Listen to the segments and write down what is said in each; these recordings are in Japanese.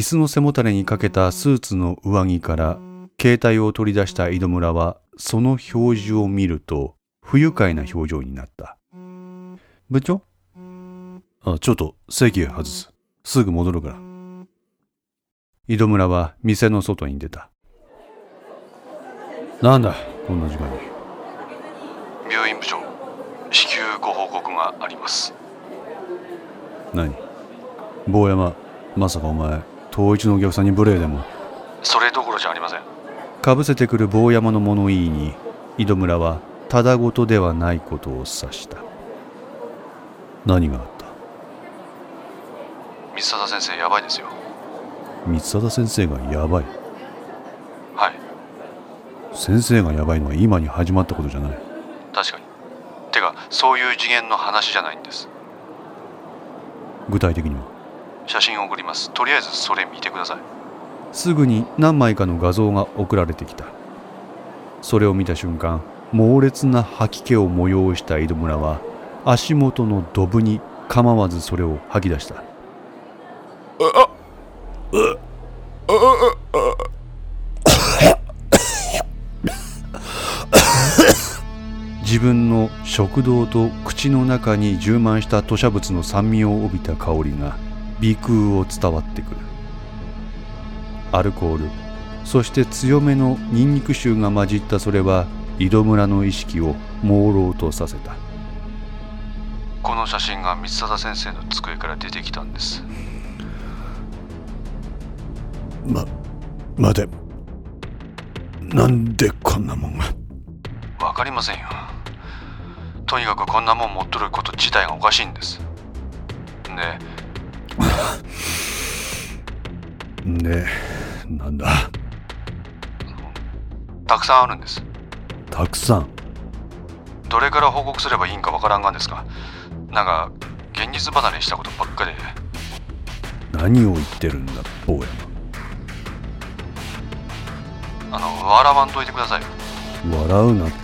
椅子の背もたれにかけたスーツの上着から携帯を取り出した井戸村はその表示を見ると不愉快な表情になった。部長？あちょっと席へ外す。すぐ戻るから。井戸村は店の外に出た。なんだこんな時間に。病院部長至急ご報告があります。何？坊山まさかお前統一のお客さんに無礼でも。それどころじゃありません。かぶせてくる坊山の物言いに井戸村はただごとではないことを察した。何があった？三貞先生やばいですよ。三貞先生がやばい。はい。先生がやばいのは今に始まったことじゃない。確かに。てかそういう次元の話じゃないんです。具体的には？写真を送ります。とりあえずそれ見てください。すぐに何枚かの画像が送られてきた。それを見た瞬間猛烈な吐き気を催した井戸村は足元のドブに構わずそれを吐き出した。自分の食道と口の中に充満した吐砂物の酸味を帯びた香りが鼻腔を伝わってくる。アルコール。そして強めのニンニク臭が混じったそれは井戸村の意識を朦朧とさせた。この写真が三貞先生の机から出てきたんです。ま待て。なんでこんなもんが？わかりませんよ。とにかくこんなもん持っとること自体がおかしいんです。ででなんだ？たくさんあるんです。たくさん？どれから報告すればいいんかわからんがんですがなんか現実離れしたことばっかで。何を言ってるんだ坊山あの笑わんといてください。よ笑うなって。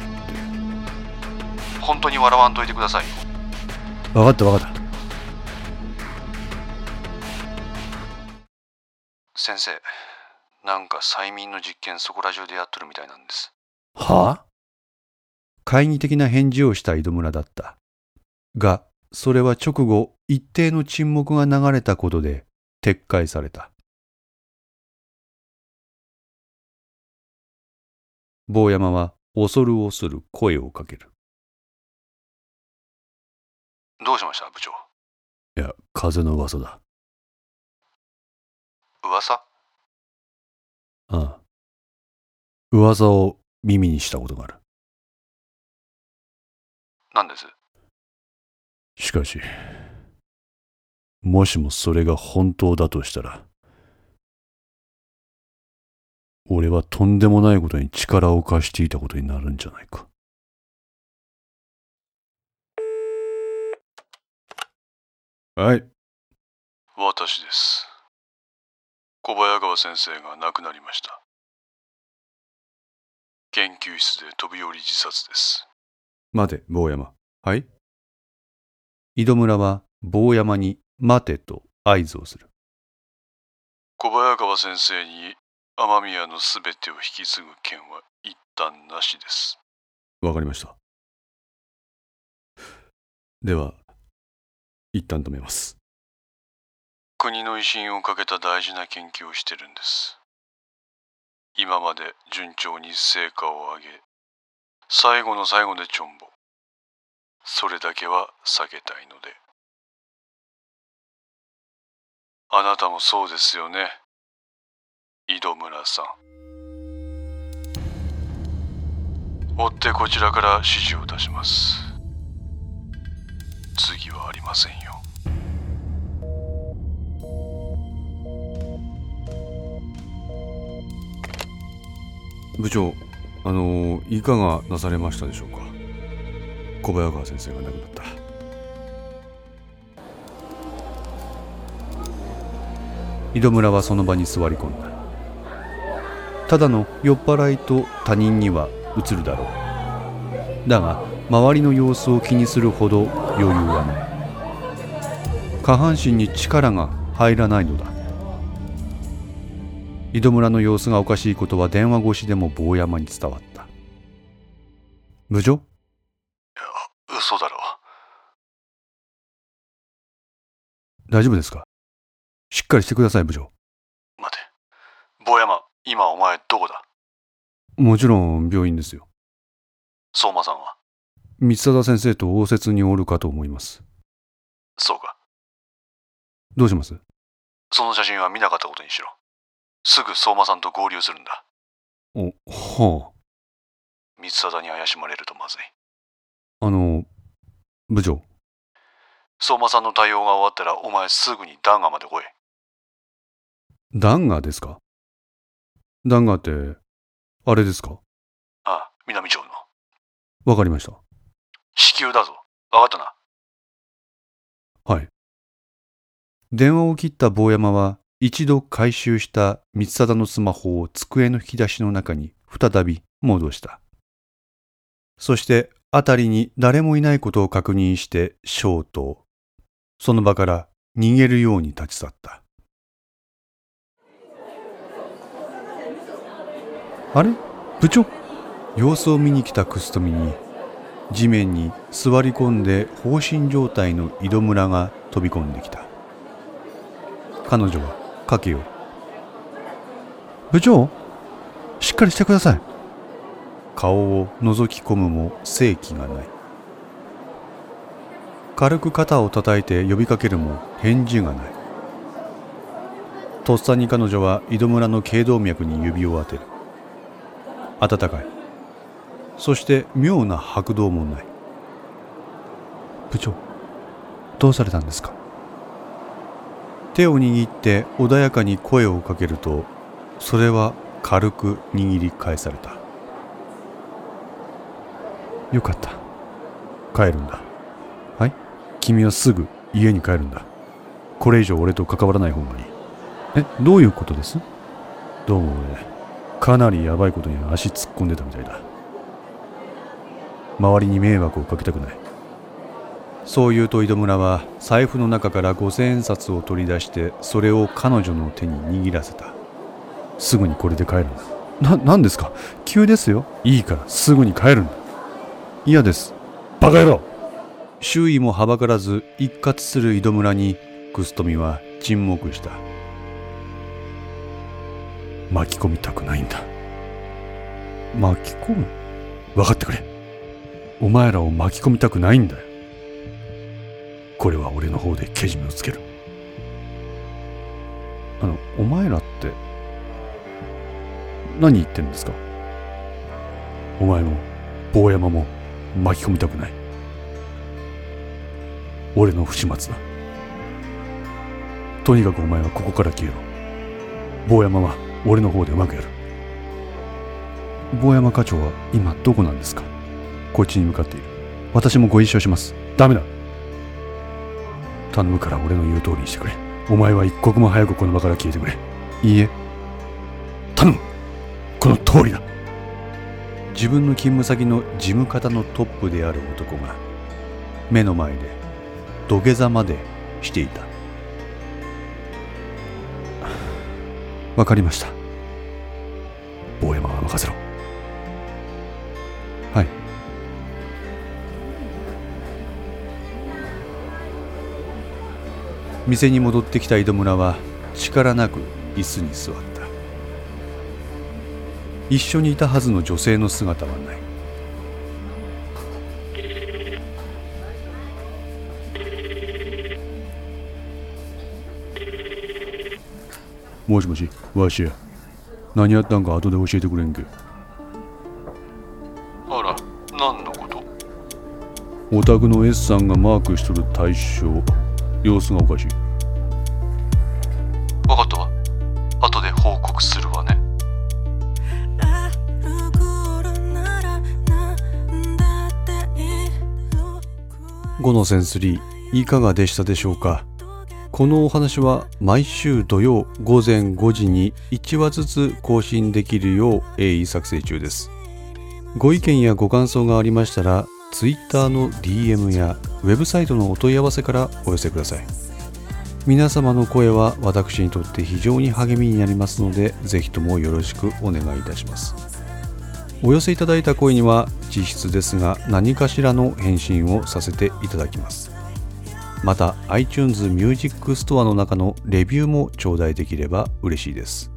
本当に笑わんといてください。よ分かった分かった先生なんか催眠の実験そこら中でやっとるみたいなんです。はあ？懐疑的な返事をした井戸村だった。がそれは直後一定の沈黙が流れたことで撤回された。坊山は恐る恐る声をかける。どうしました部長？いや風の噂だ噂？ああ。噂を耳にしたことがある。なんです？しかしもしもそれが本当だとしたら俺はとんでもないことに力を貸していたことになるんじゃないか。はい。私です小早川先生が亡くなりました。研究室で飛び降り自殺です。待て坊山。はい？井戸村は坊山に待てと合図をする。小早川先生に雨宮のすべてを引き継ぐ権は一旦なしです。わかりました。では一旦止めます国の威信をかけた大事な研究をしてるんです。今まで順調に成果を上げ最後の最後でちょんぼそれだけは避けたいので。あなたもそうですよね。井戸村さん。追ってこちらから指示を出します。次はありませんよ。部長あのいかがなされましたでしょうか？小早川先生が亡くなった。井戸村はその場に座り込んだ。ただの酔っ払いと他人には映るだろう。だが周りの様子を気にするほど余裕はない。下半身に力が入らないのだ。井戸村の様子がおかしいことは電話越しでも坊山に伝わった。部長嘘だろ。大丈夫ですか？しっかりしてください部長待て。坊山今お前どこだ？もちろん病院ですよ。相馬さんは？三貞先生と応接におるかと思います。そうか。どうします？その写真は見なかったことにしろすぐ相馬さんと合流するんだ。おは三貞に怪しまれるとまずい。ああの部長。相馬さんの対応が終わったらお前すぐにダンガまで来い。ダンガーですか？ダンガーってあれですか？ああ南町の。わかりました。至急だぞ。分かったな。はい。電話を切った坊山は一度回収した三貞のスマホを机の引き出しの中に再び戻した。そして辺りに誰もいないことを確認して消灯。その場から逃げるように立ち去った。あれ？部長？様子を見に来た楠富に地面に座り込んで放心状態の井戸村が飛び込んできた。彼女は駆け寄る部長しっかりしてください。顔を覗き込むも正気がない。軽く肩を叩いて呼びかけるも返事がない。とっさに彼女は井戸村の頸動脈に指を当てる。温かい。そして妙な拍動もない。部長どうされたんですか？手を握って穏やかに声をかけるとそれは軽く握り返された。よかった。帰るんだ。はい？君はすぐ家に帰るんだ。これ以上俺と関わらない方がいい。えどういうことです？どうも俺かなりヤバいことに足突っ込んでたみたいだ。周りに迷惑をかけたくない。そう言うと井戸村は財布の中から五千円札を取り出してそれを彼女の手に握らせた。すぐにこれで帰るんだ。な何ですか？急ですよ。いいからすぐに帰るんだ。嫌です。バカ野郎！周囲もはばからず一括する井戸村に楠富は沈黙した。巻き込みたくないんだ。巻き込む？分かってくれ。お前らを巻き込みたくないんだよ。これは俺の方でけじめをつける。あのお前らって何言ってんですか？お前も坊山も巻き込みたくない。俺の不始末だ。とにかくお前はここから消えろ。坊山は俺の方でうまくやる。坊山課長は今どこなんですか？こっちに向かっている。私もご一緒します。ダメだ。頼むから俺の言う通りにしてくれ。お前は一刻も早くこの場から消えてくれ。いいえ。頼む。この通りだ。自分の勤務先の事務方のトップである男が目の前で土下座までしていた。わかりました。坊山は任せろ店に戻ってきた井戸村は力なく椅子に座った。一緒にいたはずの女性の姿はない。もしもしわしや。何やったんか後で教えてくれんけ。あら何のこと？お宅の S さんがマークしとる対象様子がおかしい。分かったわ。後で報告するわね。5のセンスリーいかがでしたでしょうか？このお話は毎週土曜午前5時に1話ずつ更新できるよう鋭意作成中です。ご意見やご感想がありましたら Twitter の DM やウェブサイトのお問い合わせからお寄せください。皆様の声は私にとって非常に励みになりますのでぜひともよろしくお願いいたします。お寄せいただいた声には実質ですが何かしらの返信をさせていただきます。また iTunes Music Store の中のレビューも頂戴できれば嬉しいです。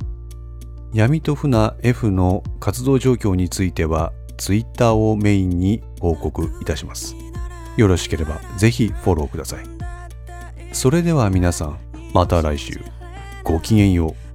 闇と船 F の活動状況についてはツイッターをメインに報告いたします。よろしければぜひフォローください。それでは皆さんまた来週。ごきげんよう。